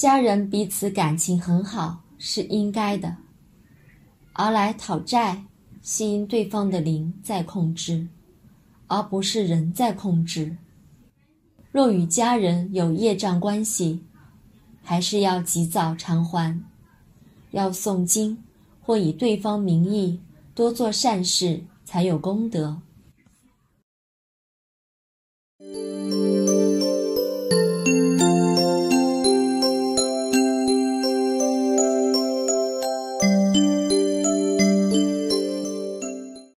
家人彼此感情很好是应该的，而来讨债是因对方的灵在控制，而不是人在控制。若与家人有业障关系，还是要及早偿还，要诵经或以对方名义多做善事，才有功德。